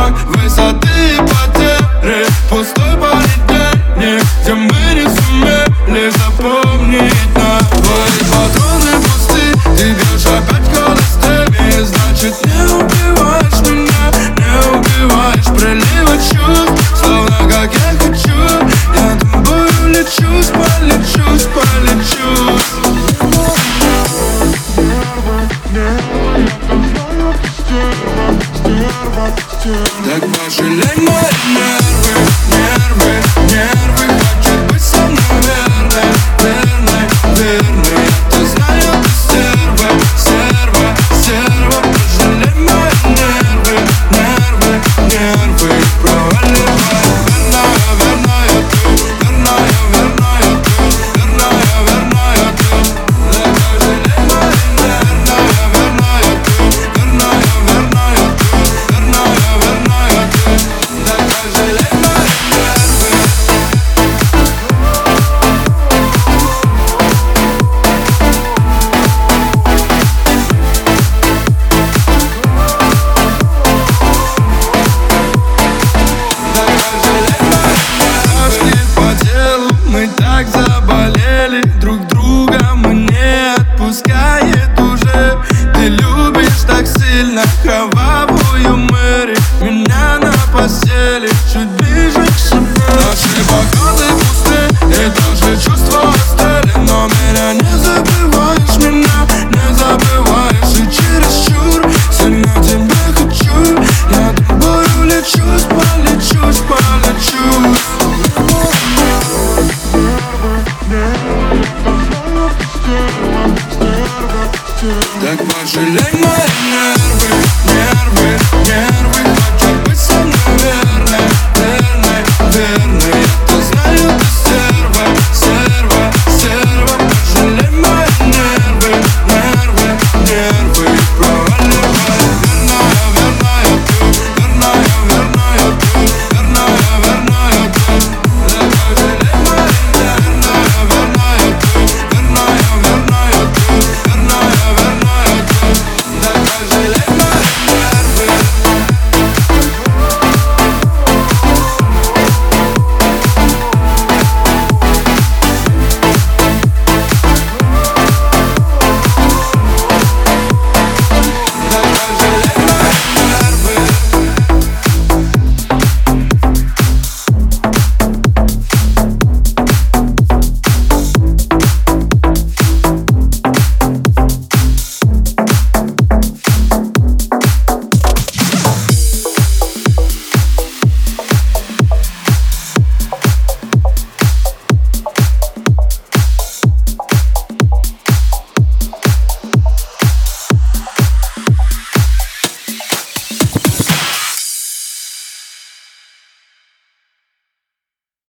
так высоты и потери Пустой полетельник, где мы не сумели запомнить на Твои патроны пусты, ты бьешь опять холостыми Значит не убиваешь меня, не убиваешь прилива чувств Словно как я хочу, я тобою лечусь, полечусь, полечусь. Так пожалей мои нервы, нервы, нервы кровавую Мэри Меня на постели чуть ближе к себе. Наши походы пусты и даже чувства остыли Но меня не забываешь, меня не забываешь. И чересчур сильно тебя хочу Я тобою лечусь, полечусь, полечусь. Так пожалей мои